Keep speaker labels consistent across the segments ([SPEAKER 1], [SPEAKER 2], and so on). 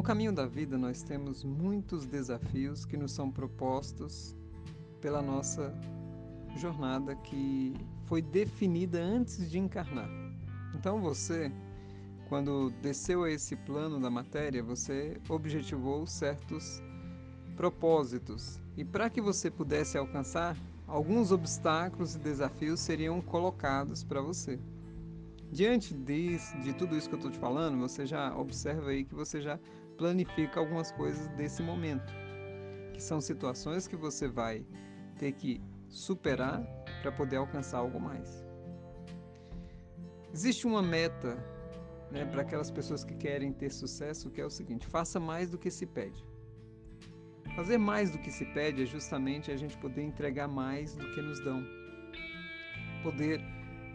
[SPEAKER 1] No caminho da vida, nós temos muitos desafios que nos são propostos pela nossa jornada que foi definida antes de encarnar. Então você, quando desceu a esse plano da matéria, você objetivou certos propósitos. E para que você pudesse alcançar, alguns obstáculos e desafios seriam colocados para você. Diante de, de tudo isso que eu estou te falando, você já observa aí que você já planifica algumas coisas desse momento, que são situações que você vai ter que superar para poder alcançar algo mais. Existe uma meta né, para aquelas pessoas que querem ter sucesso, que é o seguinte: faça mais do que se pede. Fazer mais do que se pede é justamente a gente poder entregar mais do que nos dão. Poder,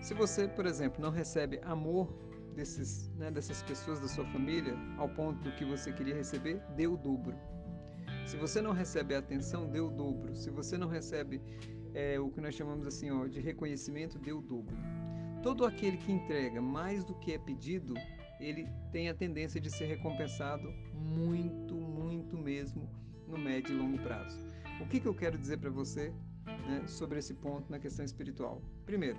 [SPEAKER 1] se você, por exemplo, não recebe amor desses, né, dessas pessoas da sua família ao ponto do que você queria receber, dê o dobro. Se você não recebe atenção, dê o dobro. Se você não recebe é, o que nós chamamos assim ó, de reconhecimento, dê o dobro. Todo aquele que entrega mais do que é pedido, ele tem a tendência de ser recompensado muito, muito mesmo no médio e longo prazo. O que, que eu quero dizer para você né, sobre esse ponto na questão espiritual? Primeiro,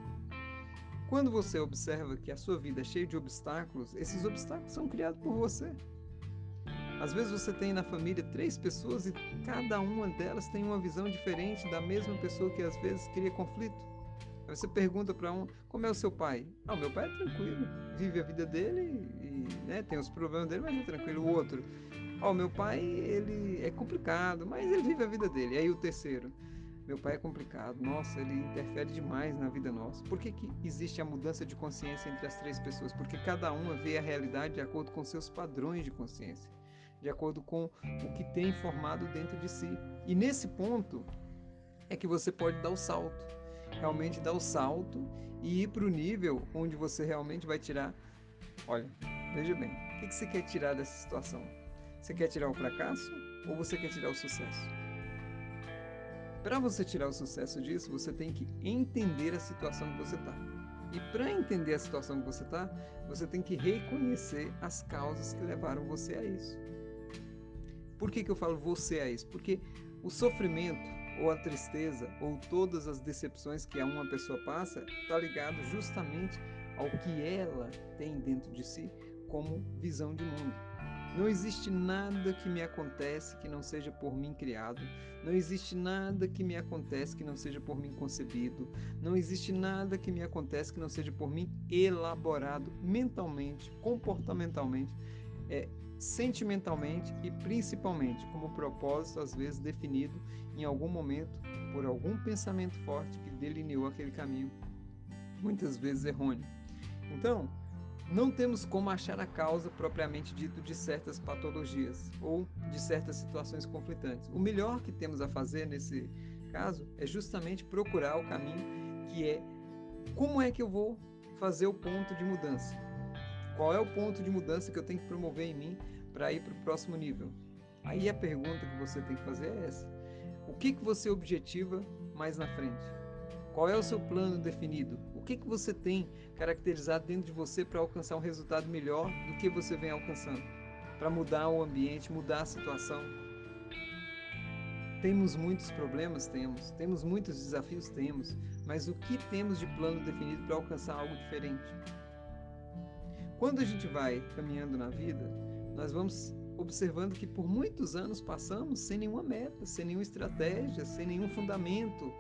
[SPEAKER 1] quando você observa que a sua vida é cheia de obstáculos, esses obstáculos são criados por você. Às vezes você tem na família três pessoas e cada uma delas tem uma visão diferente da mesma pessoa que às vezes cria conflito. Aí você pergunta para um, como é o seu pai? Ah, meu pai é tranquilo, vive a vida dele e né, tem os problemas dele, mas é tranquilo. O outro, Ó, oh, meu pai, ele é complicado, mas ele vive a vida dele. Aí o terceiro, meu pai é complicado, nossa, ele interfere demais na vida nossa. Por que, que existe a mudança de consciência entre as três pessoas? Porque cada uma vê a realidade de acordo com seus padrões de consciência, de acordo com o que tem formado dentro de si. E nesse ponto é que você pode dar o salto, realmente dar o salto e ir para o nível onde você realmente vai tirar. Olha, veja bem, o que, que você quer tirar dessa situação? Você quer tirar o fracasso ou você quer tirar o sucesso? Para você tirar o sucesso disso, você tem que entender a situação que você está. E para entender a situação que você está, você tem que reconhecer as causas que levaram você a isso. Por que, que eu falo você a isso? Porque o sofrimento, ou a tristeza, ou todas as decepções que uma pessoa passa, está ligado justamente ao que ela tem dentro de si como visão de mundo. Não existe nada que me acontece que não seja por mim criado. Não existe nada que me acontece que não seja por mim concebido. Não existe nada que me acontece que não seja por mim elaborado mentalmente, comportamentalmente, é, sentimentalmente e principalmente como propósito às vezes definido em algum momento por algum pensamento forte que delineou aquele caminho, muitas vezes errôneo. Então, não temos como achar a causa propriamente dito de certas patologias ou de certas situações conflitantes. O melhor que temos a fazer nesse caso é justamente procurar o caminho que é como é que eu vou fazer o ponto de mudança? Qual é o ponto de mudança que eu tenho que promover em mim para ir para o próximo nível? Aí a pergunta que você tem que fazer é essa: o que, que você objetiva mais na frente? Qual é o seu plano definido? Que, que você tem caracterizado dentro de você para alcançar um resultado melhor do que você vem alcançando? Para mudar o ambiente, mudar a situação? Temos muitos problemas? Temos. Temos muitos desafios? Temos. Mas o que temos de plano definido para alcançar algo diferente? Quando a gente vai caminhando na vida, nós vamos observando que por muitos anos passamos sem nenhuma meta, sem nenhuma estratégia, sem nenhum fundamento.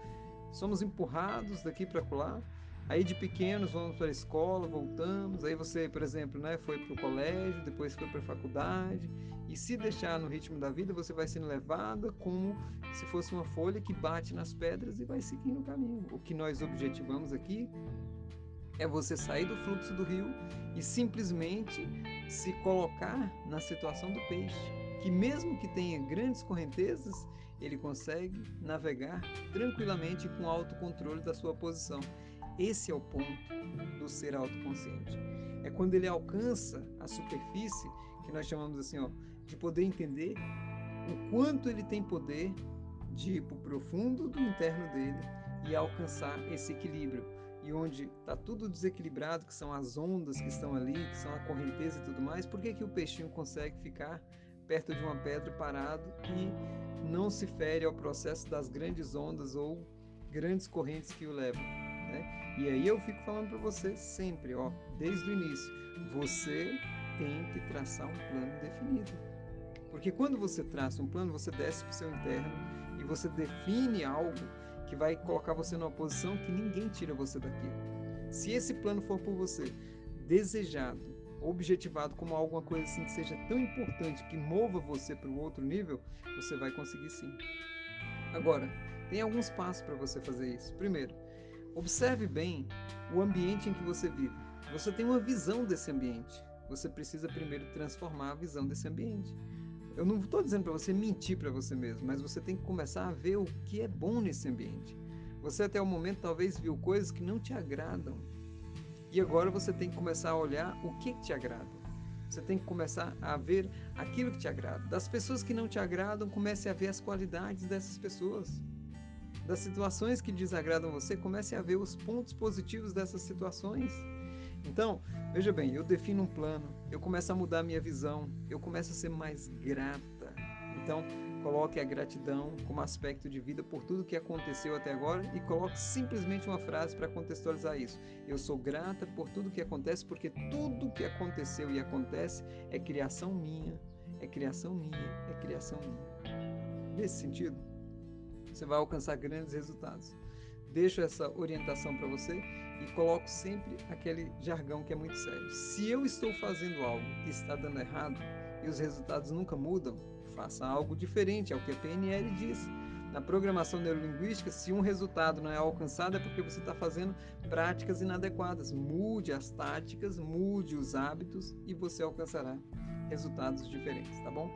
[SPEAKER 1] Somos empurrados daqui para lá Aí de pequenos vamos para a escola, voltamos. Aí você, por exemplo, né, foi para o colégio, depois foi para a faculdade. E se deixar no ritmo da vida, você vai sendo levada como se fosse uma folha que bate nas pedras e vai seguindo o caminho. O que nós objetivamos aqui é você sair do fluxo do rio e simplesmente se colocar na situação do peixe, que mesmo que tenha grandes correntezas, ele consegue navegar tranquilamente com autocontrole da sua posição. Esse é o ponto do ser autoconsciente. É quando ele alcança a superfície, que nós chamamos assim, ó, de poder entender o quanto ele tem poder de ir para o profundo do interno dele e alcançar esse equilíbrio. E onde está tudo desequilibrado, que são as ondas que estão ali, que são a correnteza e tudo mais, por que, que o peixinho consegue ficar perto de uma pedra parado e não se fere ao processo das grandes ondas ou grandes correntes que o levam. Né? E aí eu fico falando para você sempre, ó, desde o início, você tem que traçar um plano definido. Porque quando você traça um plano, você desce para o seu interno e você define algo que vai colocar você numa posição que ninguém tira você daquilo. Se esse plano for por você desejado, objetivado como alguma coisa assim que seja tão importante que mova você para o outro nível, você vai conseguir sim. Agora, tem alguns passos para você fazer isso. Primeiro, observe bem o ambiente em que você vive. Você tem uma visão desse ambiente. Você precisa primeiro transformar a visão desse ambiente. Eu não estou dizendo para você mentir para você mesmo, mas você tem que começar a ver o que é bom nesse ambiente. Você até o momento talvez viu coisas que não te agradam. E agora você tem que começar a olhar o que, te agrada. Você tem que começar a ver aquilo que te agrada. Das pessoas que não te agradam, comece a ver as qualidades dessas pessoas. Das situações que desagradam você, comece a ver os pontos positivos dessas situações. Então, veja bem, eu defino um plano, eu começo a mudar minha visão, eu começo a ser mais grata. Então, coloque a gratidão como aspecto de vida por tudo que aconteceu até agora e coloque simplesmente uma frase para contextualizar isso. Eu sou grata por tudo que acontece porque tudo que aconteceu e acontece é criação minha, é criação minha, é criação minha. Nesse sentido, você vai alcançar grandes resultados. Deixo essa orientação para você e coloco sempre aquele jargão que é muito sério. Se eu estou fazendo algo que está dando errado e os resultados nunca mudam, faça algo diferente, é o que a PNL diz. Na programação neurolinguística, se um resultado não é alcançado, é porque você está fazendo práticas inadequadas. Mude as táticas, mude os hábitos e você alcançará resultados diferentes, tá bom?